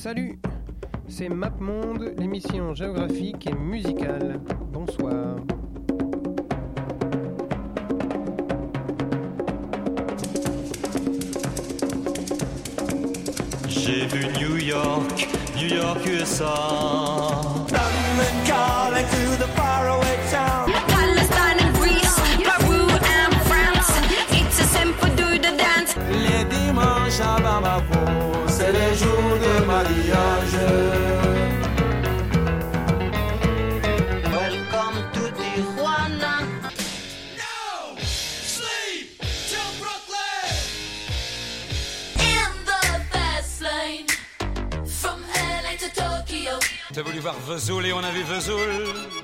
Salut, c'est MapMonde, l'émission géographique et musicale. Bonsoir. J'ai vu New York, New York USA. London calling to the faraway town. Palestine and Greece, Peru and France. It's a simple do the dance. Les dimanches à Bamako, T'as voulu voir Vesoul et on a vu Vesoul.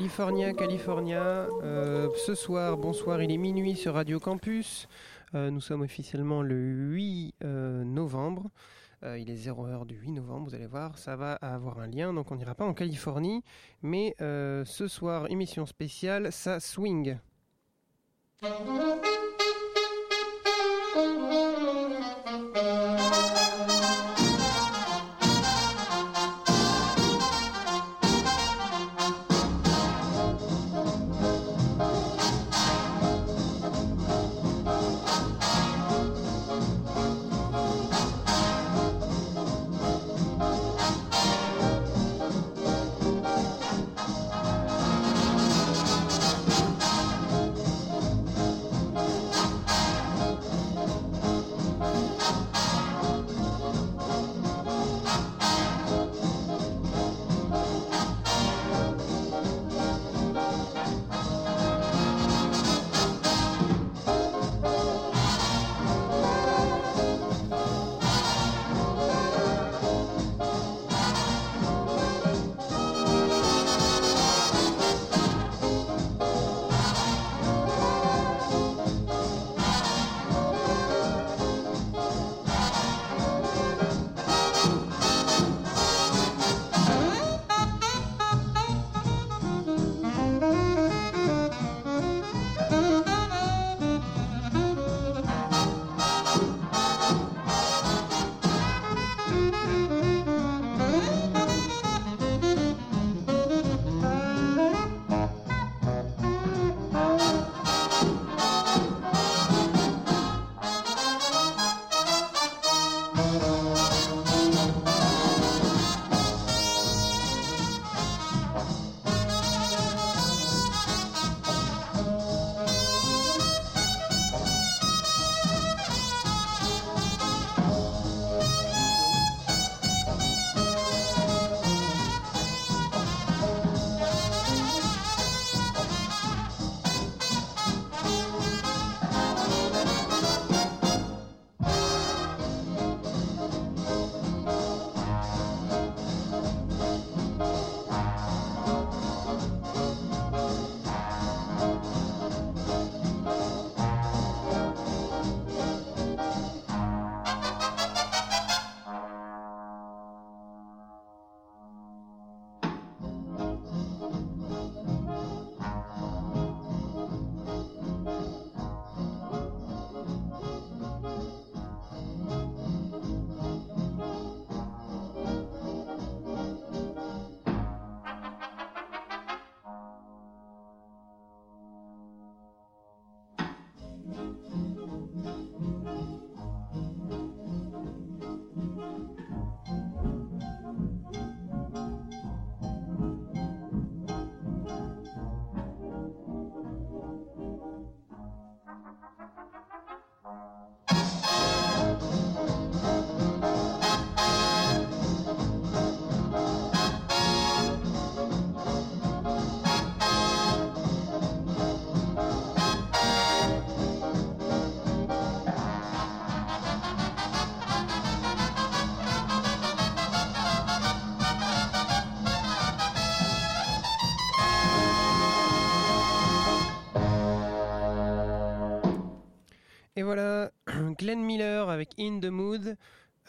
California, California. euh, ce soir, bonsoir, il est minuit sur Radio Campus. Euh, nous sommes officiellement le 8 euh, novembre. Il est 0 heure du 8 novembre, vous allez voir, ça va avoir un lien, donc on n'ira pas en Californie. Mais ce soir, émission spéciale, ça swing. Voilà, Glenn Miller avec In the Mood.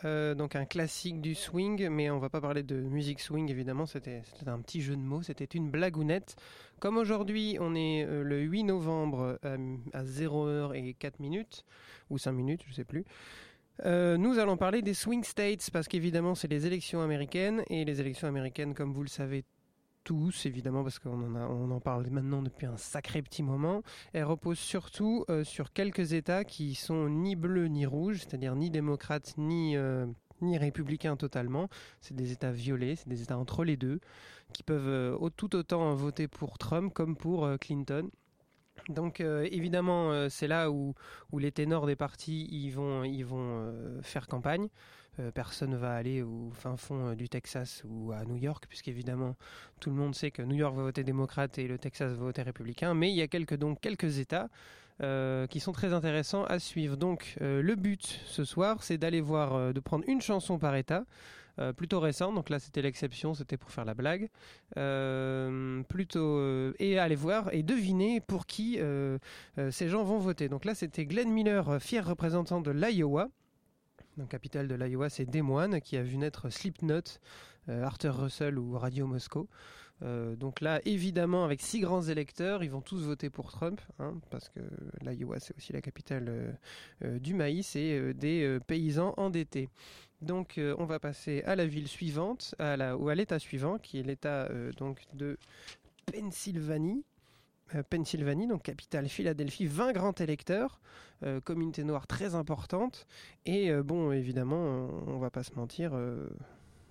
euh, donc un classique du swing, mais on va pas parler de musique swing évidemment, c'était un petit jeu de mots, c'était une blagounette. Comme aujourd'hui on est euh, le 8 novembre euh, à 0h et 4 minutes, ou 5 minutes, je sais plus, nous allons parler des swing states, parce qu'évidemment c'est les élections américaines, et les élections américaines comme vous le savez tous, évidemment, parce qu'on en, parle maintenant depuis un sacré petit moment. Elle repose surtout euh, sur quelques États qui sont ni bleus ni rouges, c'est-à-dire ni démocrates ni, euh, républicains totalement. C'est des États violets, c'est des États entre les deux, qui peuvent euh, tout autant voter pour Trump comme pour Clinton. Donc évidemment, c'est là où, les ténors des partis vont, faire campagne. Euh, personne va aller au fin fond euh, du Texas ou à New York, puisqu'évidemment tout le monde sait que New York va voter démocrate et le Texas va voter républicain. Mais il y a quelques, donc, quelques États euh, qui sont très intéressants à suivre. Donc euh, le but ce soir, c'est d'aller voir, de prendre une chanson par État. plutôt récente, donc là c'était l'exception, c'était pour faire la blague. Plutôt et aller voir et deviner pour qui ces gens vont voter. Donc là c'était Glenn Miller, fier représentant de l'Iowa. Donc capitale de l'Iowa, c'est Des Moines qui a vu naître Slipknot, euh, Arthur Russell ou Radio Moscow. Euh, donc là, évidemment, avec six grands électeurs, ils vont tous voter pour Trump, hein, parce que l'Iowa, c'est aussi la capitale euh, du maïs et des paysans endettés. Donc, on va passer à la ville suivante, à la, ou à l'État suivant, qui est l'État donc de Pennsylvanie. Euh, Pennsylvanie, donc capitale Philadelphie, 20 grands électeurs, euh, communauté noire très importante. Et euh, bon, évidemment, on, on va pas se mentir,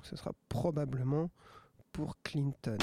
ce sera probablement pour Clinton.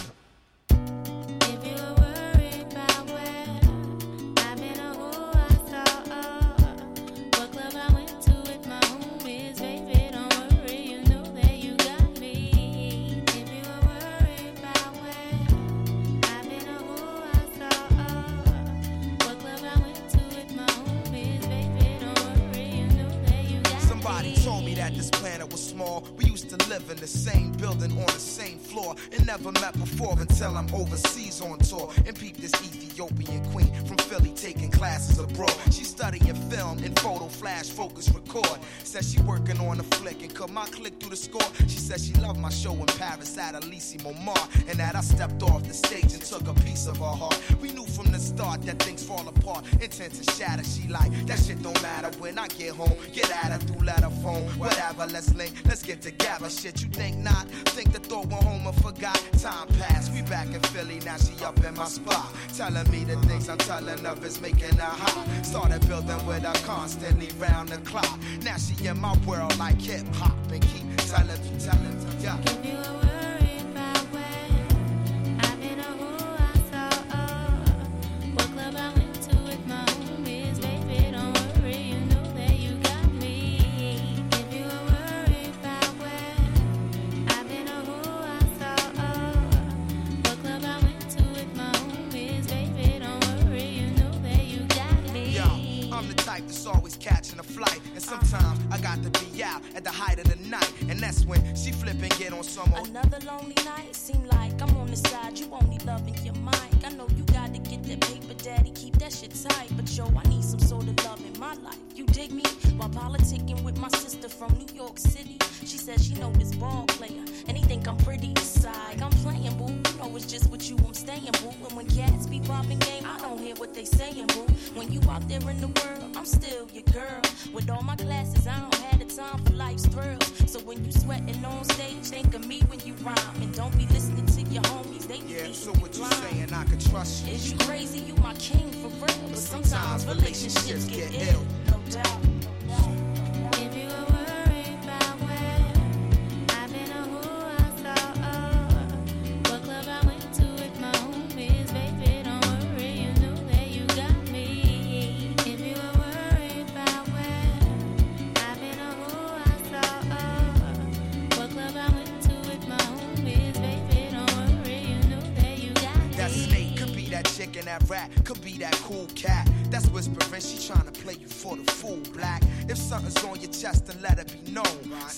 Live in the same building on the same floor. And never met before until I'm overseas on tour. And peep this Ethiopian queen from Philly taking classes abroad. She studying film and photo flash focus record. Says she working on a flick and cut my click through the score. She says she loved my show in Paris at Elysee Montmartre and that I stepped off the stage and took a piece of her heart. We knew from the start that things fall apart, intent to shatter. She like that shit don't matter when I get home. Get at her through letter phone, whatever. Let's link, let's get together. Shit, you think not? Think the thought went home and forgot. Time passed, we back in Philly. Now she up in my spot, telling me the things I'm telling her is making her hot. Started building with her constantly round the clock. Now she in my world like hip hop and keep telling telling me, yeah.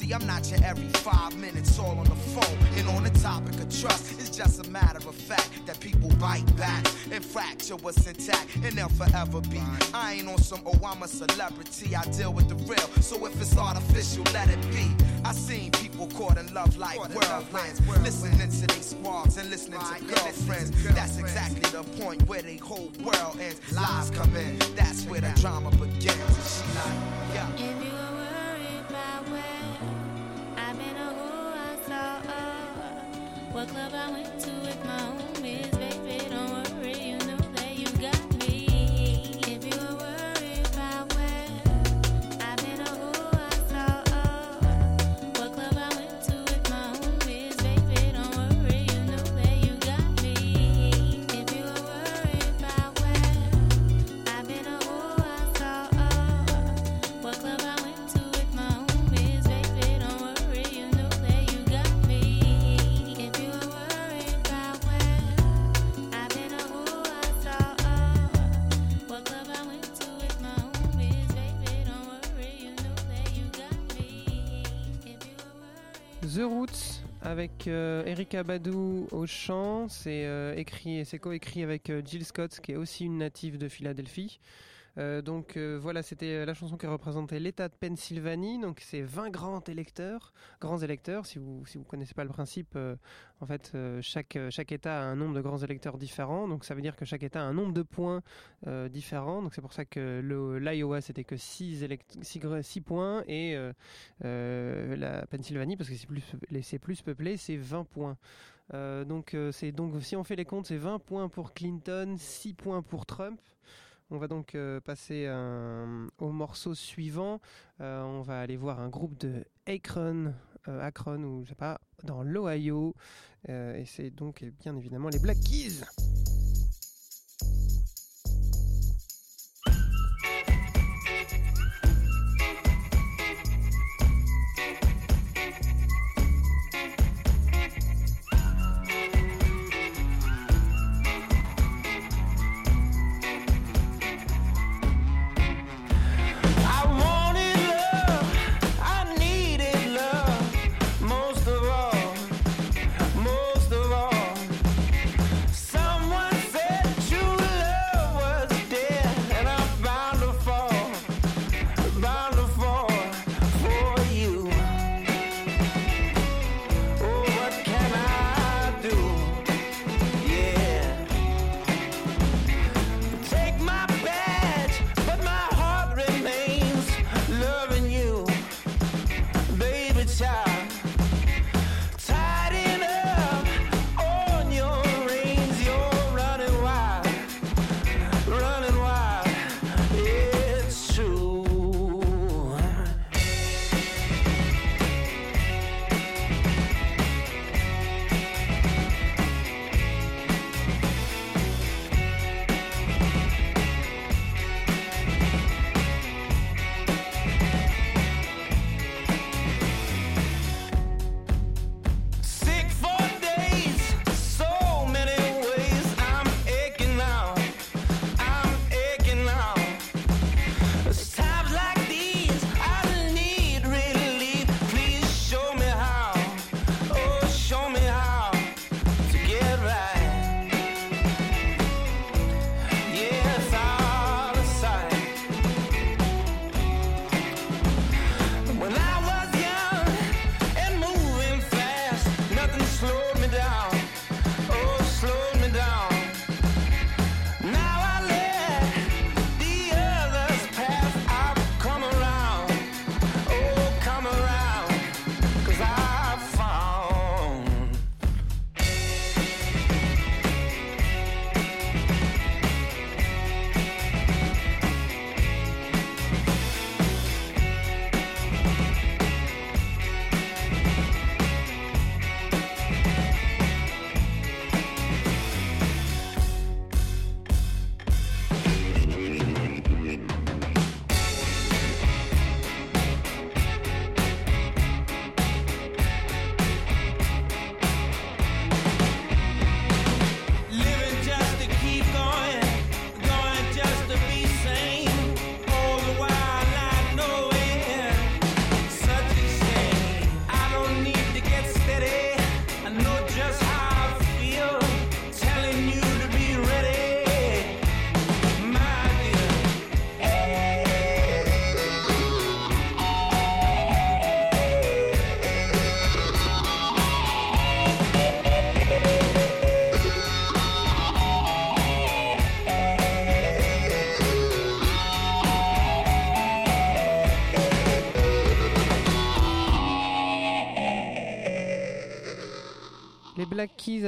See, I'm not your every five minutes all on the phone. And on the topic of trust, it's just a matter of fact that people bite back and fracture what's intact, and they'll forever be. I ain't on some, oh, I'm a celebrity. I deal with the real, so if it's artificial, let it be. I seen people caught in love like whirlwinds, listening to they squads and listening to girlfriends. That's exactly the point where they whole world ends. Lies come in, that's where the drama begins. And she like, yeah. If you were worried about where I've been or I what club I went to with my homies, baby, avec euh, Erika Badou au chant, c'est euh, écrit et c'est coécrit avec euh, Jill Scott qui est aussi une native de Philadelphie. Euh, donc euh, voilà, c'était la chanson qui représentait l'État de Pennsylvanie. Donc c'est 20 grands électeurs, grands électeurs. Si vous si vous connaissez pas le principe, euh, en fait euh, chaque chaque État a un nombre de grands électeurs différents. Donc ça veut dire que chaque État a un nombre de points euh, différents. Donc c'est pour ça que l'Iowa c'était que 6 6 points et euh, euh, la Pennsylvanie parce que c'est plus c'est plus peuplé, c'est 20 points. Euh, donc euh, c'est donc si on fait les comptes, c'est 20 points pour Clinton, 6 points pour Trump. On va donc euh, passer au morceau suivant. Euh, on va aller voir un groupe de Akron, euh, Akron ou je sais pas, dans l'Ohio. Et c'est donc eh bien évidemment les Black Keys.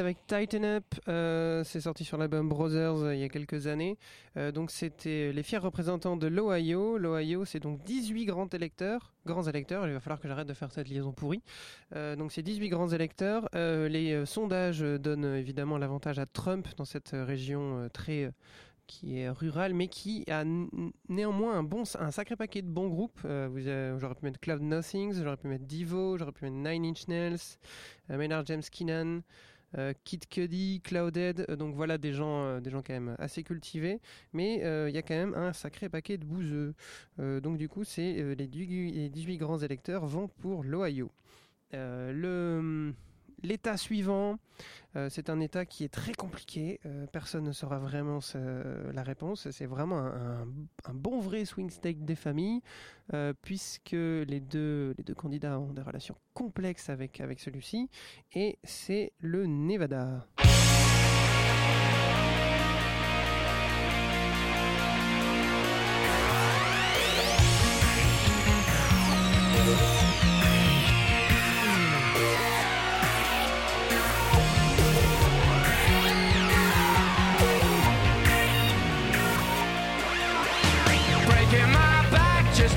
Avec Tighten Up, euh, c'est sorti sur l'album Brothers euh, il y a quelques années. Euh, donc c'était les fiers représentants de l'Ohio. L'Ohio, c'est donc 18 grands électeurs. Grands électeurs, il va falloir que j'arrête de faire cette liaison pourrie. Donc c'est 18 grands électeurs. Les sondages donnent évidemment l'avantage à Trump dans cette région très qui est rurale, mais qui a néanmoins un bon, un sacré paquet de bons groupes. Vous j'aurais pu mettre Cloud Nothings, j'aurais pu mettre Divo, j'aurais pu mettre Nine Inch Nails, euh, Maynard James Keenan, Kid Cudi, Clouded. euh, donc voilà des gens, euh, des gens quand même assez cultivés, mais euh, il y a quand même un sacré paquet de bouseux. Euh, donc du coup, c'est euh, les, du- les 18 grands électeurs vont pour l'Ohio. Euh, L'état suivant, euh, c'est un état qui est très compliqué. euh, personne ne saura vraiment la réponse. C'est vraiment un bon vrai swing state des familles, euh, puisque les deux, les deux candidats ont des relations complexes avec, avec celui-ci. Et c'est le Nevada.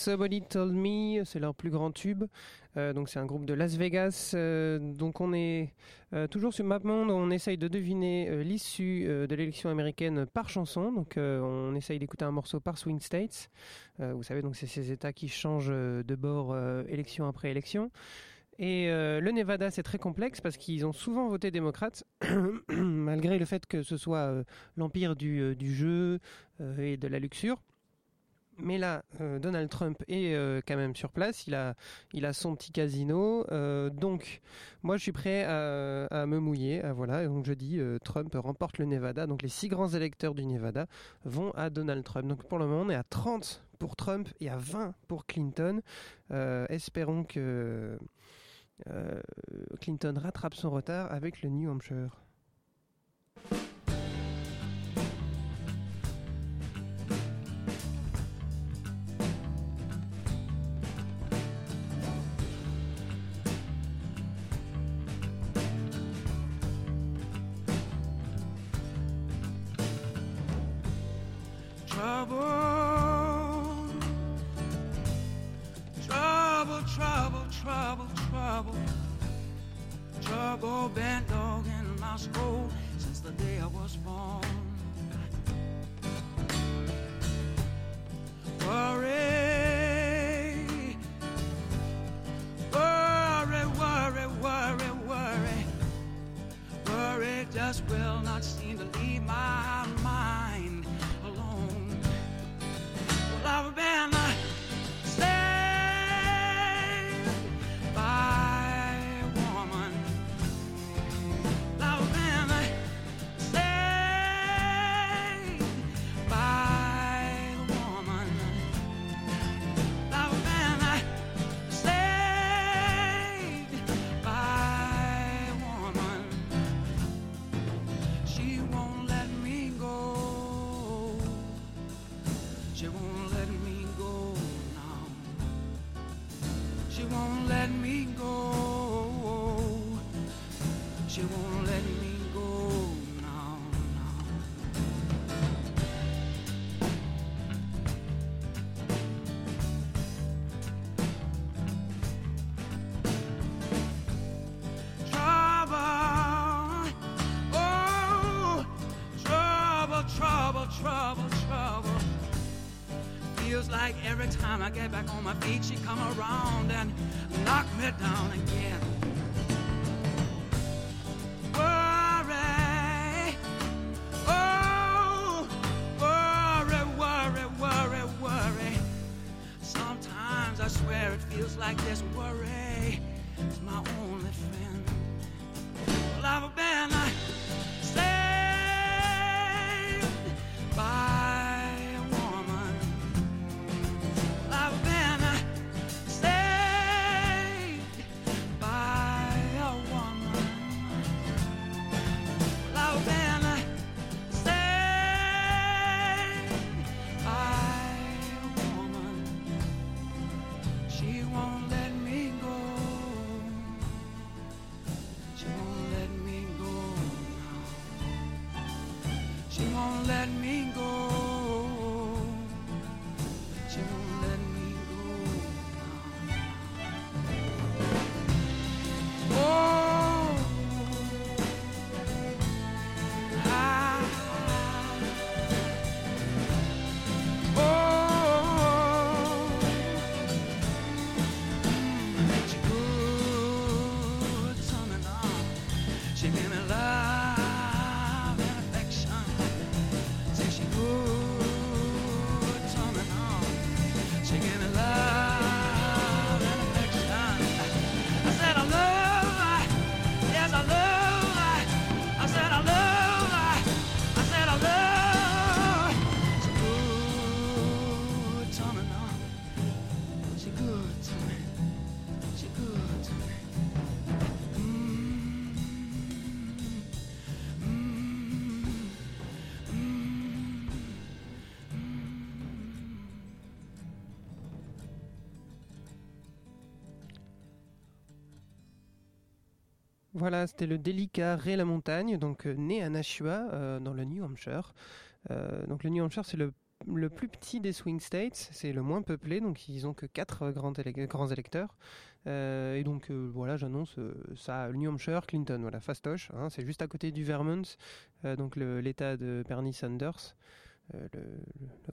Somebody Told Me, c'est leur plus grand tube. Euh, donc c'est un groupe de Las Vegas. Euh, donc on est euh, toujours sur MapMonde, on essaye de deviner l'issue de l'élection américaine par chanson. Donc on essaye d'écouter un morceau par Swing States. Vous savez donc c'est ces États qui changent de bord élection après élection. Et le Nevada, c'est très complexe parce qu'ils ont souvent voté démocrate, malgré le fait que ce soit l'empire du, du jeu et de la luxure. Mais là, euh, Donald Trump est euh, quand même sur place. Il a, il a son petit casino. Euh, donc, moi, je suis prêt à, me mouiller. voilà. Donc, je dis Trump remporte le Nevada. Donc, les six grands électeurs du Nevada vont à Donald Trump. Donc, pour le moment, on est à 30 pour Trump et à 20 pour Clinton. Espérons que Clinton rattrape son retard avec le New Hampshire. Trouble, trouble, trouble, trouble, trouble, trouble, been dog in my soul since the day I was born. Voilà, c'était le délicat Ray la Montagne, donc euh, né à Nashua, euh, dans le New Hampshire. Euh, donc le New Hampshire, c'est le, le plus petit des swing states, c'est le moins peuplé, donc ils ont que 4 grands, élec- grands électeurs. Et donc voilà, j'annonce ça, le New Hampshire, Clinton, voilà, fastoche. hein, c'est juste à côté du Vermont, donc l'État de Bernie Sanders, le,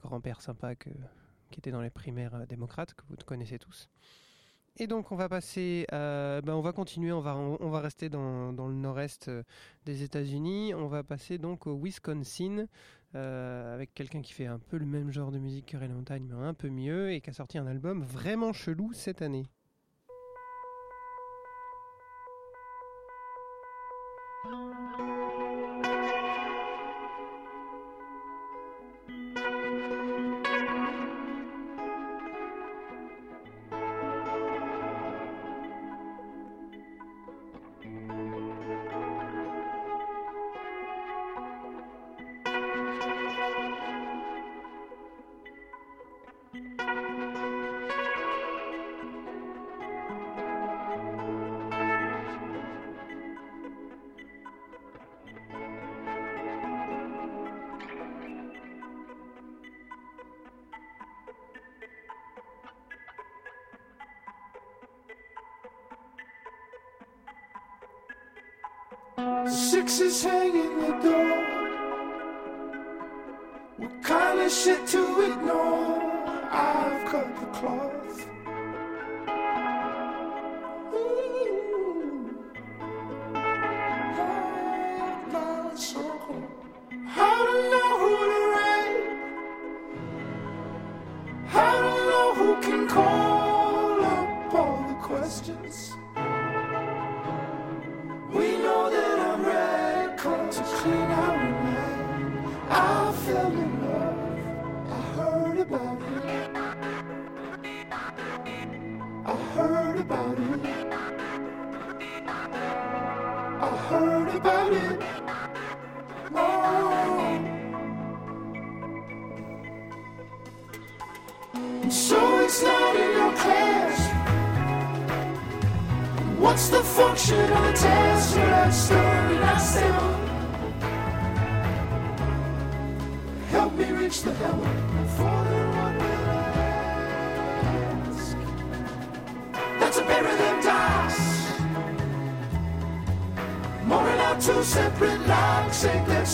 grand-père sympa qui était dans les primaires démocrates, que vous connaissez tous. Et donc on va passer, à- ben, on va continuer, on va, on, va rester dans, dans le nord-est euh, des États-Unis. On va passer donc au Wisconsin. euh, avec quelqu'un qui fait un peu le même genre de musique que Ray Montagne, mais un peu mieux, et qui a sorti un album vraiment chelou cette année.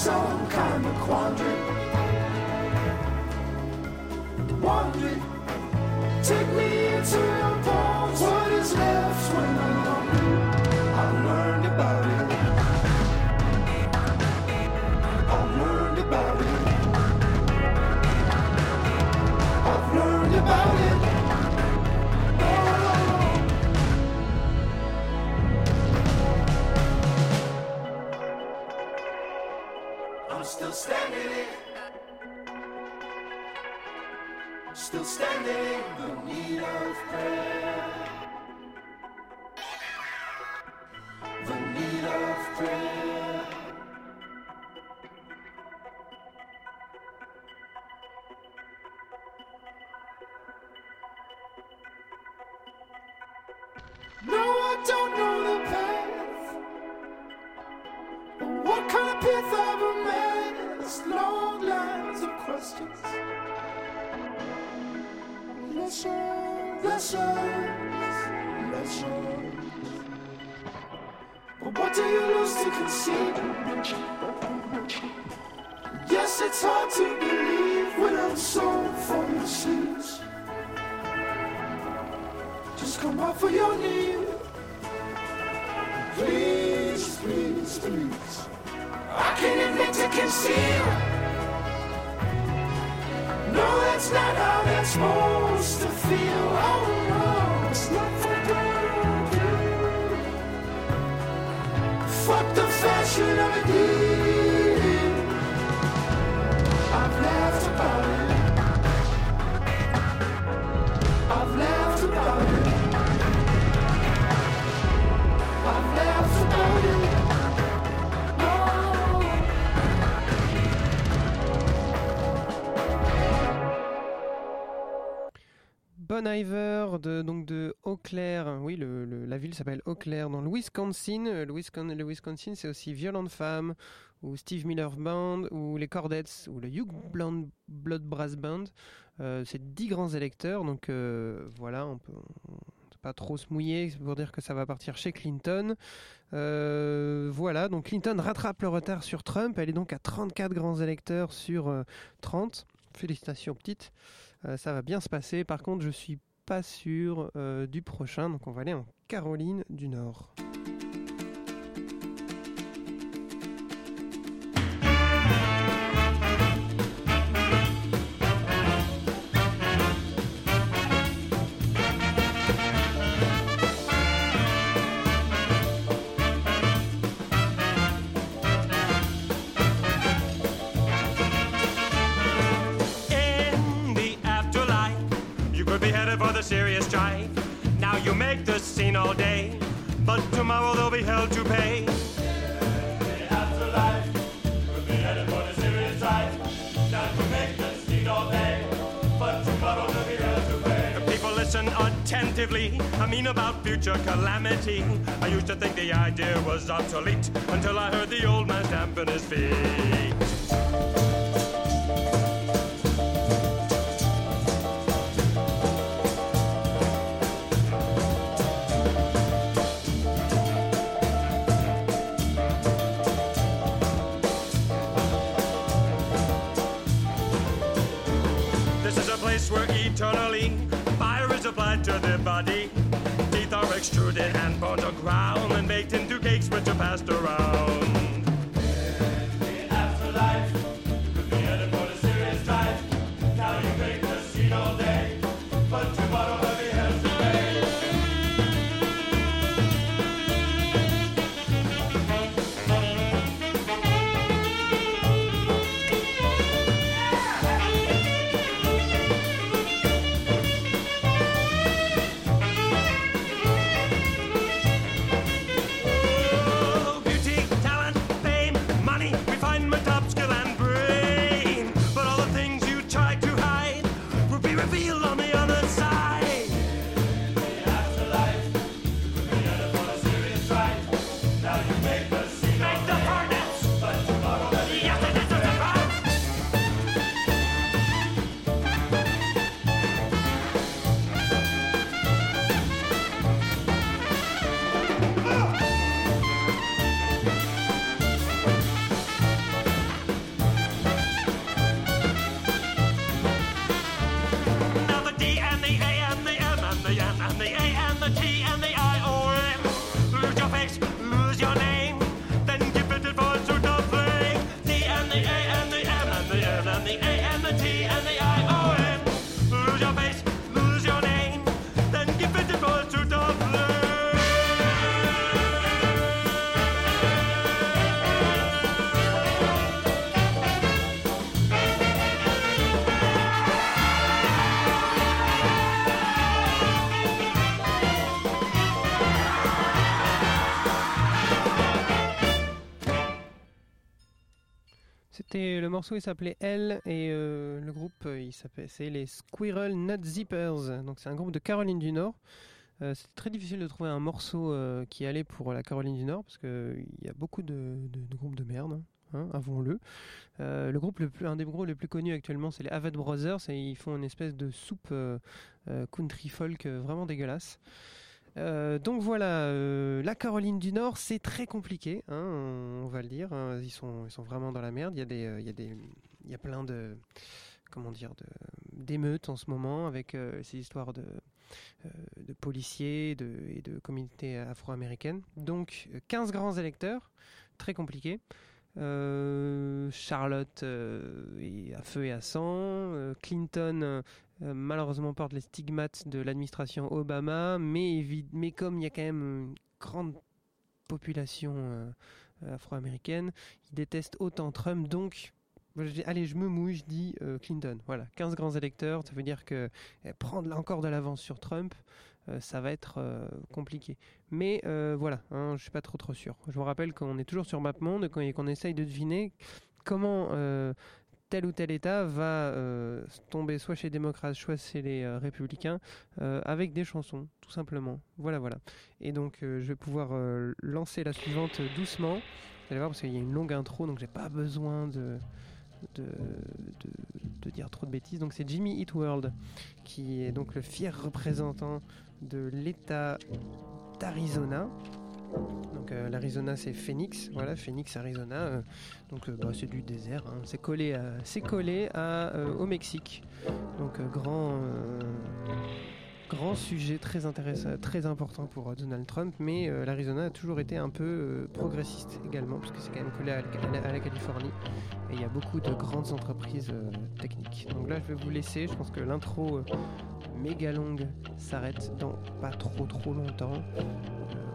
Some kind of quandary? Questions. Lessons, lessons, lessons. But what do you lose to concede? Yes, it's hard to believe without soul from the seas. Just come out for your need. Please, please, please. I can't admit to conceal. Supposed to feel. Oh no, it's not for good. Fuck the fashion of a deal. Bon Iver de, donc de Eau Claire, oui, la ville s'appelle Eau Claire dans le Wisconsin. Le, Wisconsin, c'est aussi Violent Femme, ou Steve Miller Band, ou les Cordettes, ou le Hugh Blood Brass Band. Euh, c'est 10 grands électeurs, donc euh, voilà, on peut peut pas trop se mouiller pour dire que ça va partir chez Clinton. Euh, voilà, donc Clinton rattrape le retard sur Trump. Elle est donc à 34 grands électeurs sur euh, 30. Félicitations, petite. Euh, ça va bien se passer. Par contre, je suis pas sûr euh, du prochain. Donc, on va aller en Caroline du Nord. Attentively. I mean about future calamity. I used to think the idea was obsolete until I heard the old man stamping his feet. C'était le morceau, il s'appelait Elle et euh, le groupe, euh, il s'appelait c'est les Squirrel Nut Zippers. Donc c'est un groupe de Caroline du Nord. Euh, C'était très difficile de trouver un morceau euh, qui allait pour la Caroline du Nord parce que il y a beaucoup de, groupes de merde. hein, avouons-le. Euh, le groupe le plus, un des groupes les plus connus actuellement, c'est les Avett Brothers et ils font une espèce de soupe euh, euh, country folk euh, vraiment dégueulasse. Euh, donc voilà, euh, la Caroline du Nord, c'est très compliqué, hein, on, va le dire. hein, ils sont, vraiment dans la merde. Il y a des, euh, il y a des, il y a plein de, comment dire, d'émeutes en ce moment avec ces histoires de, policiers et de communautés afro-américaines. Donc euh, 15 grands électeurs, très compliqué. Euh, Charlotte euh, est à feu et à sang. Clinton malheureusement porte les stigmates de l'administration Obama, mais, comme il y a quand même une grande population euh, afro-américaine, il déteste autant Trump, donc allez, je me mouille, je dis euh, Clinton. Voilà, 15 grands électeurs, ça veut dire que euh, prendre encore de l'avance sur Trump, euh, ça va être euh, compliqué. Mais euh, voilà, hein, je suis pas trop sûr. Je vous rappelle qu'on est toujours sur MapMonde et qu'on essaye de deviner comment euh, tel ou tel État va euh, tomber soit chez les démocrates, soit chez les euh, républicains, euh, avec des chansons, tout simplement. Voilà, voilà. Et donc, je vais pouvoir lancer la suivante doucement. Vous allez voir, parce qu'il y a une longue intro, donc j'ai pas besoin de- de dire trop de bêtises. Donc, c'est Jimmy Eat World, qui est donc le fier représentant de l'État d'Arizona. Donc euh, l'Arizona c'est Phoenix, voilà Phoenix Arizona. euh, donc euh, bah, c'est du désert, hein. c'est collé, collé à, au Mexique. Donc grand, grand sujet très intéressant, très important pour euh, Donald Trump. Mais euh, l'Arizona a toujours été un peu euh, progressiste également, parce que c'est quand même collé à, la- Californie. Et il y a beaucoup de grandes entreprises techniques. Donc là je vais vous laisser, je pense que l'intro méga longue s'arrête dans pas trop trop longtemps.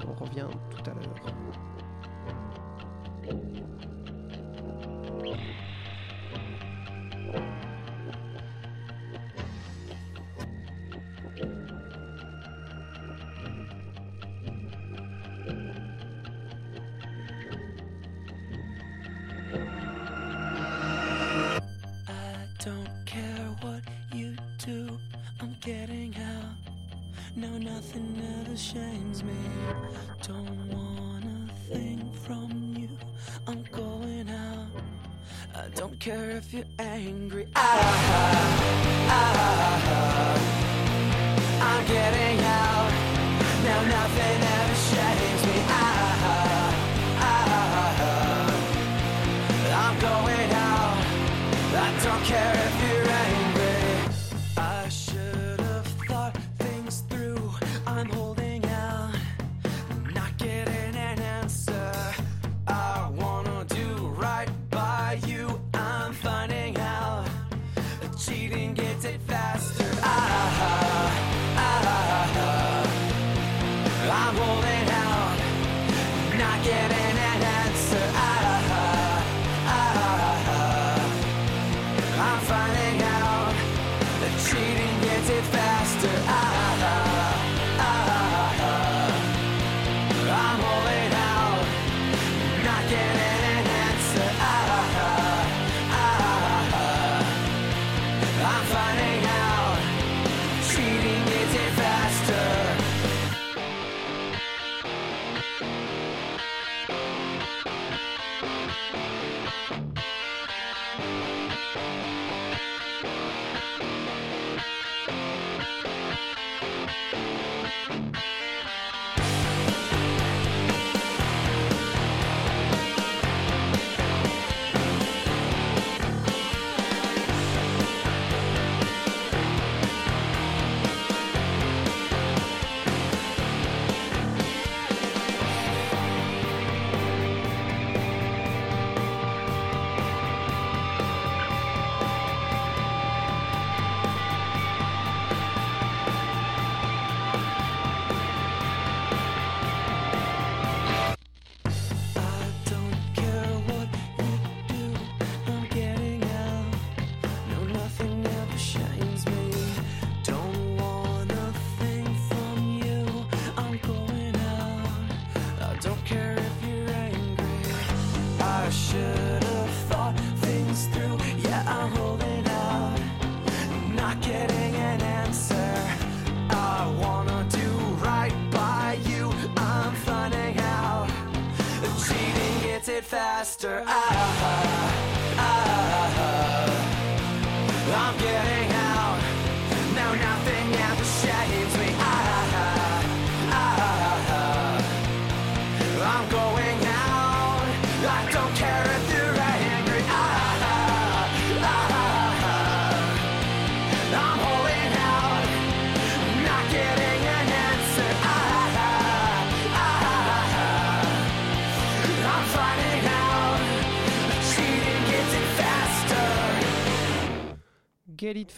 On revient tout à l'heure. Care if you're angry. Ah, ah, I'm getting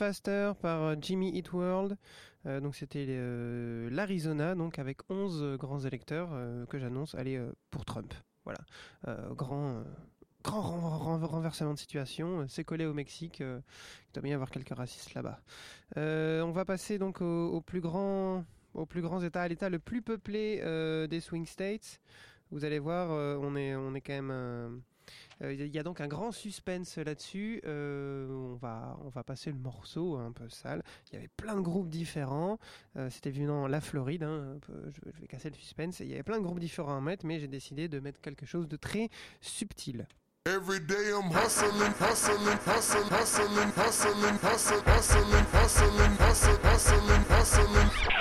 Faster par euh, Jimmy Eat World. Euh, donc c'était euh, l'Arizona, donc avec 11 grands électeurs que j'annonce aller pour Trump. Voilà, grand, grand ren- ren- renversement de situation. C'est collé au Mexique. il doit bien y avoir quelques racistes là-bas. On va passer donc au, plus grand, au plus grand État, à l'État le plus peuplé des swing states. Vous allez voir, on est, on est quand même. Euh, euh, Il y a donc un grand suspense là-dessus. Euh, on, va, on va passer le morceau un peu sale. Il y avait plein de groupes différents. Euh, C'était vu dans la Floride. hein, peu, je, je vais casser le suspense. Il y avait plein de groupes différents à mettre, mais j'ai décidé de mettre quelque chose de très subtil. Every day I'm hustling, hustling, hustling, hustling, hustling, hustling, hustling, hustling, hustling, hustling, hustling.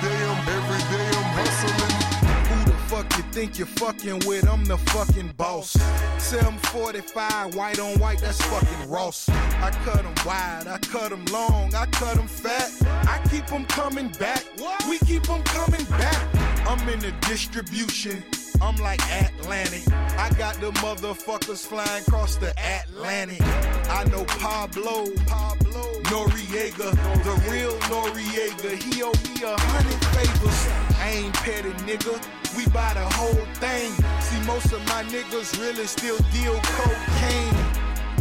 day think you're fucking with? I'm the fucking boss. 745, white on white, that's fucking Ross. I cut 'em wide, I cut 'em long, I cut 'em fat. I keep 'em coming back. We keep 'em coming back. I'm in the distribution. I'm like Atlantic. I got the motherfuckers flying across the Atlantic. I know Pablo, Pablo Noriega, the real Noriega. He owe me a hundred favors. I ain't petty, nigga. We buy the whole thing. See, most of my niggas really still deal cocaine.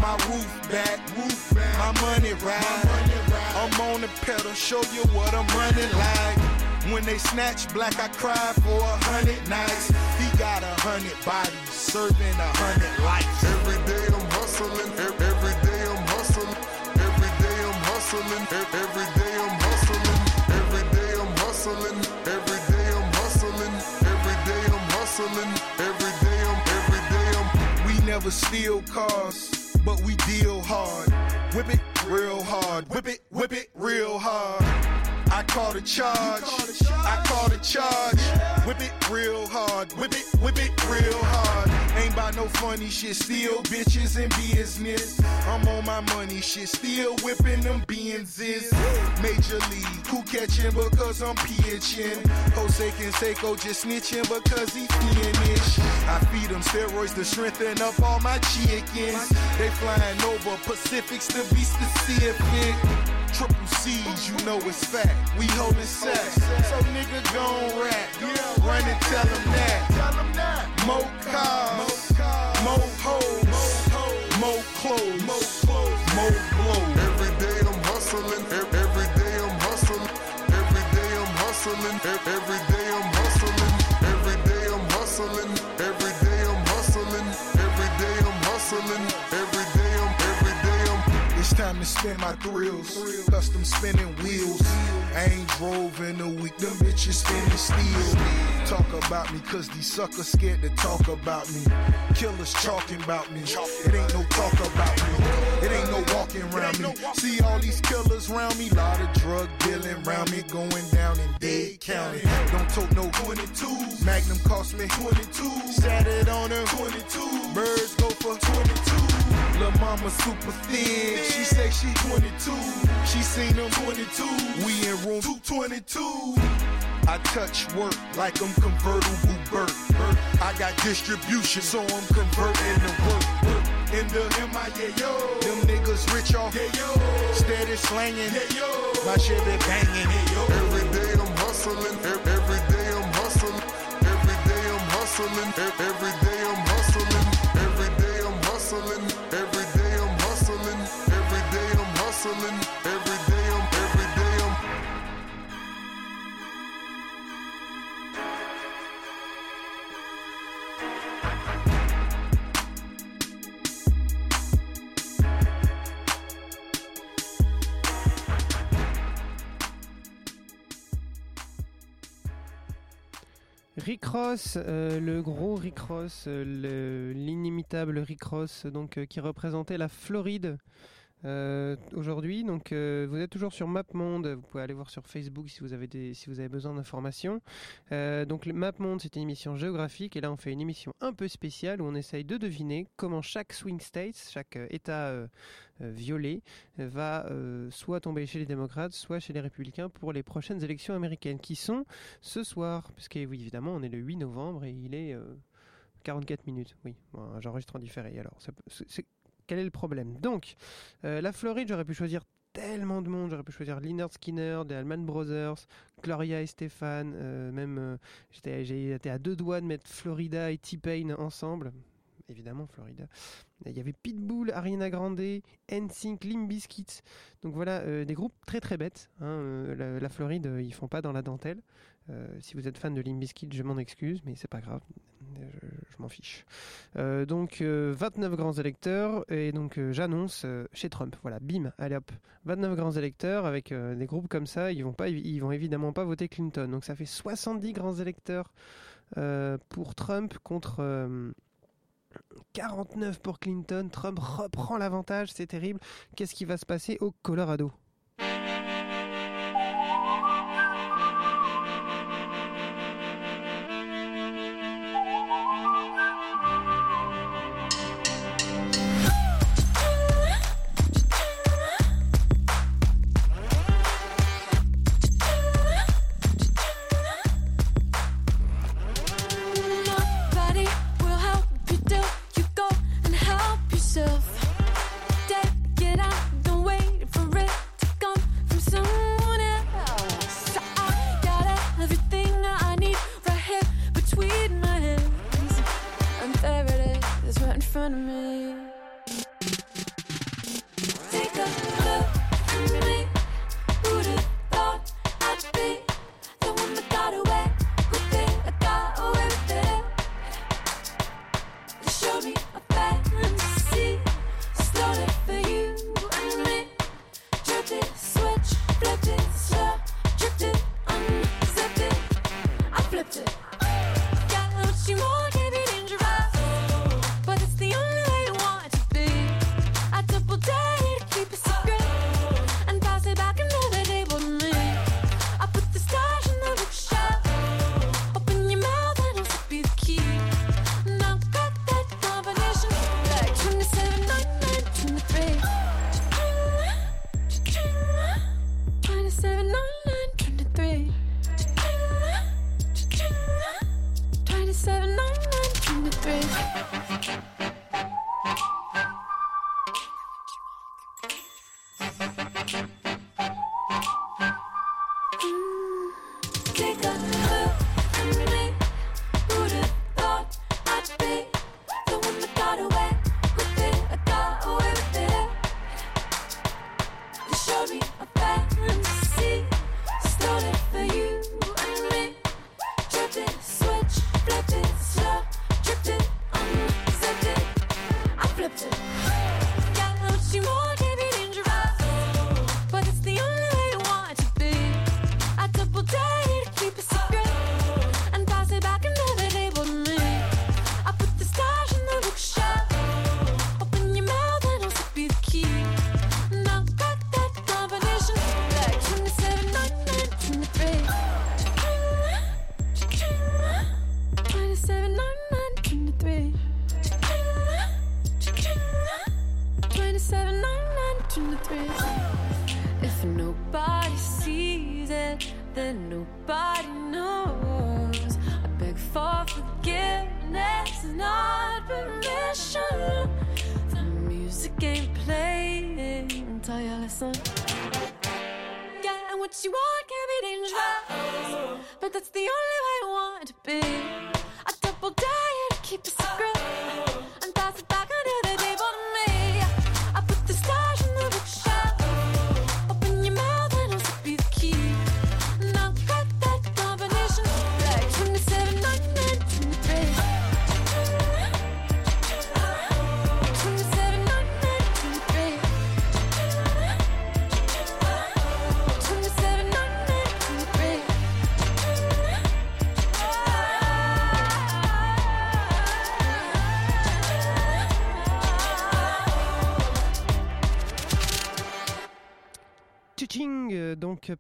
My roof back, roof back. My money ride. I'm on the pedal, show you what I'm running like. When they snatch black, I cry for a hundred nights. He got a hundred bodies, serving a hundred lives. Every day I'm hustling. Every day I'm hustling. Every day I'm hustling. Every day I'm hustling. Every day I'm hustling. Every day I'm hustling. Every day I'm hustling. Every day I'm. Every day I'm. We never steal cars, but we deal hard. Whip it real hard. Whip it, whip it real hard. I call the charge. I call the charge. Whip it real hard. Whip it, whip it real hard. Ain't by no funny shit. Still bitches in business. I'm on my money shit. Still whipping them Benzes. Major league. Who catching because I'm pitching? Jose Canseco just snitching because he finish. I feed them steroids to strengthen up all my chickens. They flying over Pacifics to be specific. Triple C's, you know it's fact. We holding sex. So nigga gon' rap. Run and tell them that. More cars, more hoes, more clothes, more blows. Every day I'm hustling. Every day I'm hustling. Every day I'm hustling. ev- Every day to spin my thrills. Custom spinning wheels. I ain't drove in a week. Them bitches spinning steel. Talk about me, cause these suckers scared to talk about me. Killers talking about me. It ain't no talk about me. It ain't no walking around me. See all these killers around me. Lot of drug dealing around me. Going down in Dade County. Don't tote no 22. Magnum cost me 22. Sat it on her 22. Birds go for 22. Lil' mama super thin. She say she 22. She seen them 22. We in room 222. I touch work like I'm convertible Burt. I got distribution, so I'm converting the work. In the MIA, yo. Them niggas rich off. Yeah, yo. Steady slanging. Yeah, yo. My shit be banging. Yo. Every day I'm hustling. Every day I'm hustling. Every day I'm hustling. Every day I'm hustling. Every day I'm hustling. Every day I'm hustling. Every day I'm hustling. Rick Ross, euh, le gros Rick Ross, euh, le- l'inimitable Rick Ross, donc euh, qui représentait la Floride euh, aujourd'hui. Donc euh, vous êtes toujours sur MapMonde, vous pouvez aller voir sur Facebook si vous avez besoin d'informations. Euh, donc MapMonde c'est une émission géographique et là on fait une émission un peu spéciale où on essaye de deviner comment chaque swing state, chaque euh, État violet va soit tomber chez les démocrates, soit chez les républicains pour les prochaines élections américaines qui sont ce soir, puisque oui, évidemment, on est le 8 novembre et il est euh, 44 minutes. Oui, bon, j'enregistre en différé. Alors, quel est le problème Donc, euh, la Floride, j'aurais pu choisir tellement de monde. J'aurais pu choisir Leonard Skinner, des Allman Brothers, Gloria et Stéphane. euh, même, euh, j'étais- à deux doigts de mettre Florida et T-Pain ensemble. Évidemment, Florida. Il y avait Pitbull, Ariana Grande, NSYNC, Limp Bizkit. Donc voilà, des groupes très très bêtes. hein. La, la Floride, ils font pas dans la dentelle. Euh, si vous êtes fan de Limp Bizkit, je m'en excuse, mais c'est pas grave. Euh, Je, je m'en fiche. Euh, donc euh, 29 grands électeurs et donc j'annonce chez Trump. Voilà, bim, allez hop, 29 grands électeurs avec des groupes comme ça, ils vont pas, ils vont évidemment pas voter Clinton. Donc ça fait 70 grands électeurs pour Trump contre euh, 49 pour Clinton. Trump reprend l'avantage, c'est terrible. Qu'est-ce qui va se passer au Colorado?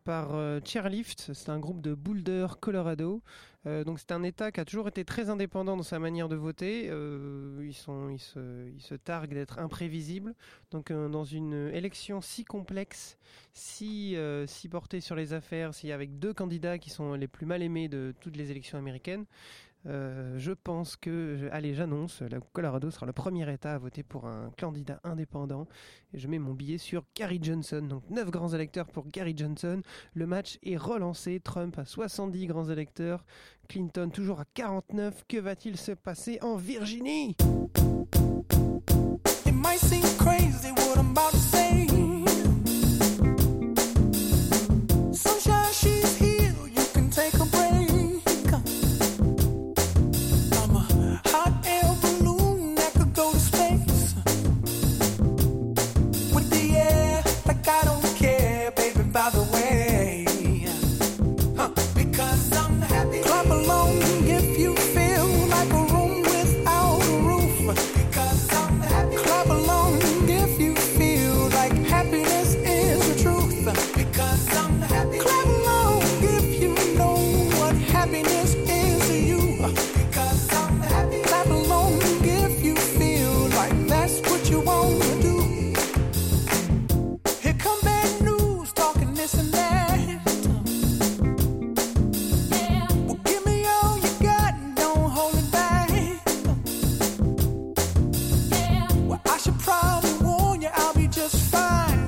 par euh, Chairlift, c'est un groupe de Boulder, Colorado. Euh, donc c'est un État qui a toujours été très indépendant dans sa manière de voter. Euh, ils, se, targuent d'être imprévisibles. Donc euh, dans une élection si complexe, si, si portée sur les affaires, si avec deux candidats qui sont les plus mal aimés de toutes les élections américaines, euh, je pense que, allez, j'annonce, le Colorado sera le premier État à voter pour un candidat indépendant. Et je mets mon billet sur Gary Johnson. Donc 9 grands électeurs pour Gary Johnson. Le match est relancé. Trump à 70 grands électeurs. Clinton toujours à 49. Que va-t-il se passer en Virginie? fine.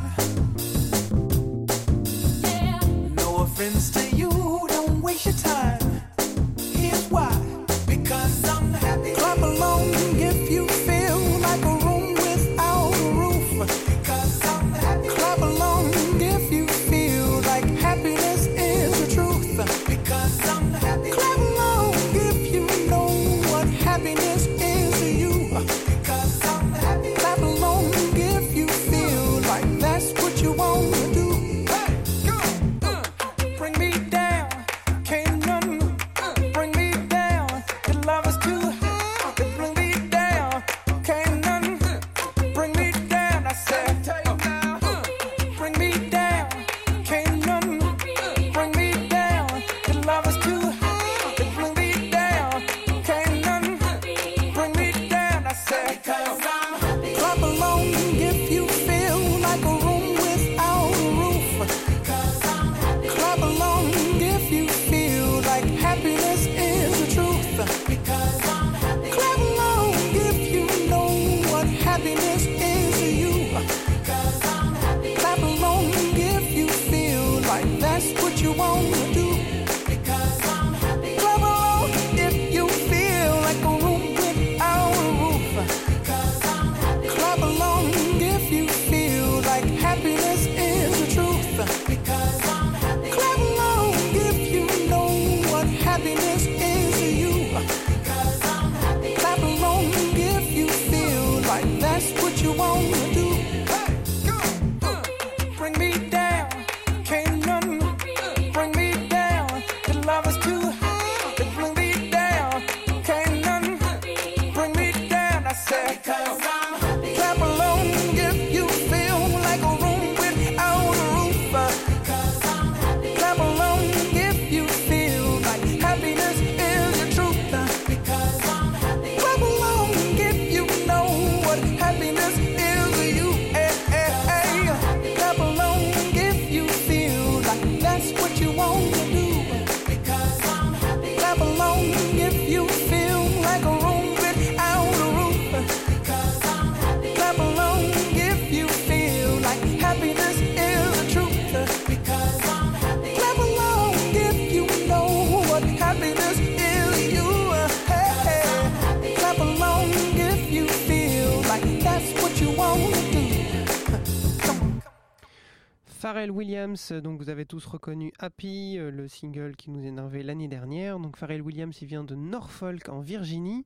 Pharrell Williams, euh, donc vous avez tous reconnu Happy, euh, le single qui nous énervait l'année dernière. Donc Pharrell Williams, il vient de Norfolk en Virginie,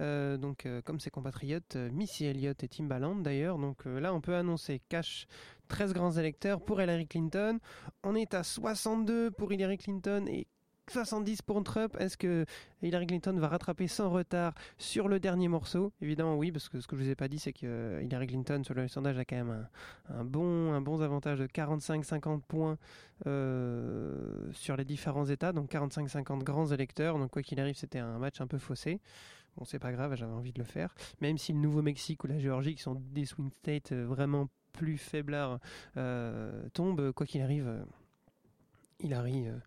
euh, donc comme ses compatriotes Missy Elliott et Timbaland d'ailleurs. Donc là, on peut annoncer cash 13 grands électeurs pour Hillary Clinton. On est à 62 pour Hillary Clinton et 70 pour Trump. Est-ce que Hillary Clinton va rattraper sans retard sur le dernier morceau? Évidemment, oui, parce que ce que je vous ai pas dit, c'est que euh, Hillary Clinton, sur le sondage, a quand même un, bon, un bon avantage de 45-50 points euh, sur les différents États, donc 45-50 grands électeurs. Donc, quoi qu'il arrive, c'était un match un peu faussé. Bon, c'est pas grave, j'avais envie de le faire. Même si le Nouveau-Mexique ou la Géorgie, qui sont des swing states euh, vraiment plus faiblards, tombent, quoi qu'il arrive. Hillary euh,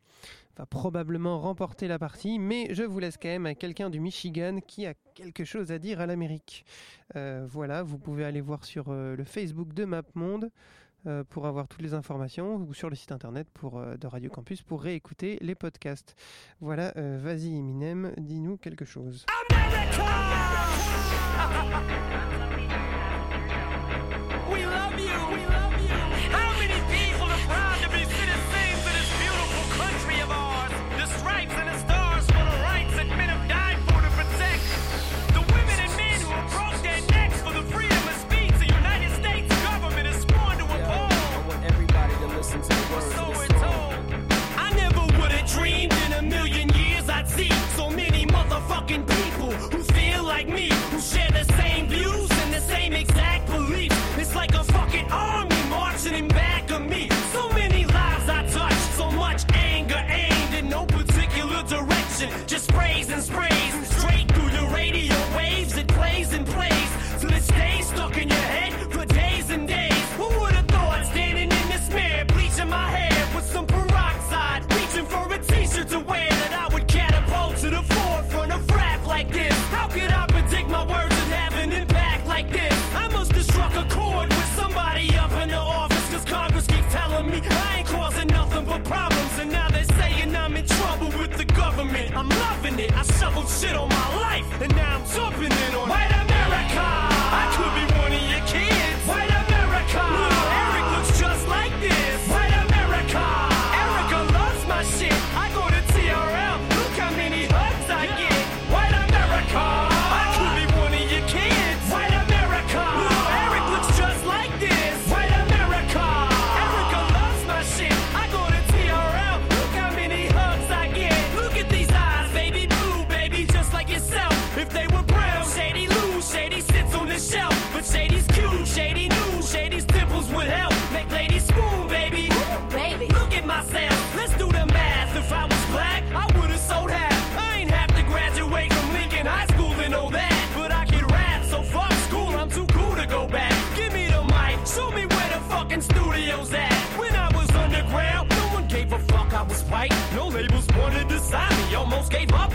va probablement remporter la partie, mais je vous laisse quand même à quelqu'un du Michigan qui a quelque chose à dire à l'Amérique. Euh, voilà, vous pouvez aller voir sur euh, le Facebook de MapMonde euh, pour avoir toutes les informations ou sur le site internet de Radio Campus pour réécouter les podcasts. Voilà, vas-y Eminem, dis-nous quelque chose.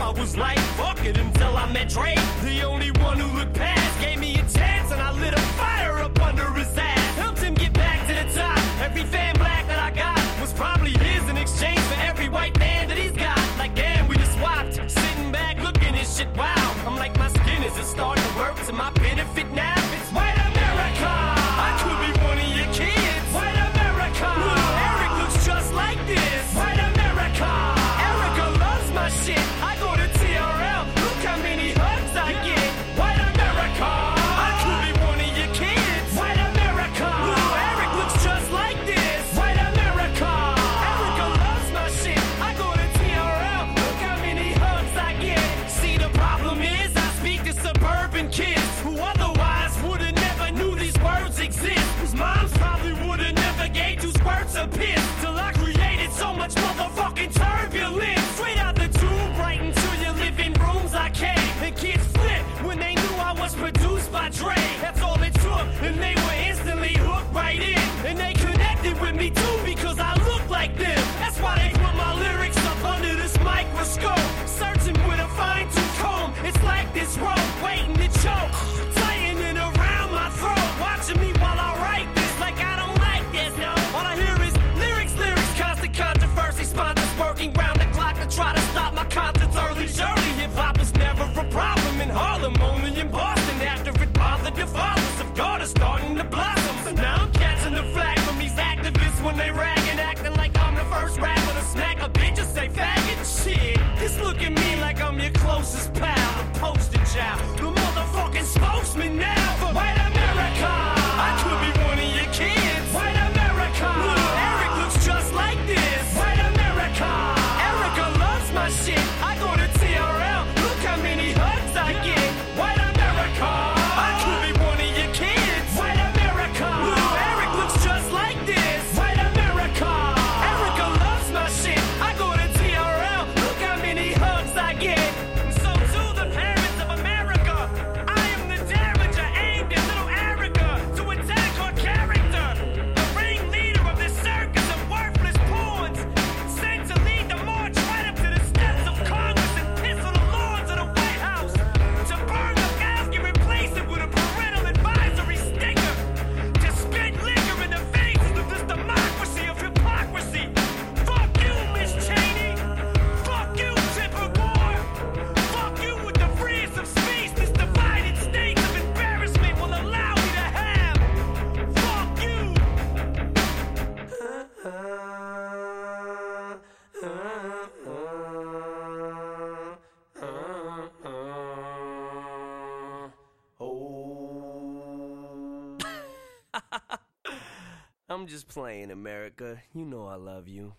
I was like, fuck it until I met Dre, the only one who looked past. is pal, the poster child. I'm just playing, America. You know I love you.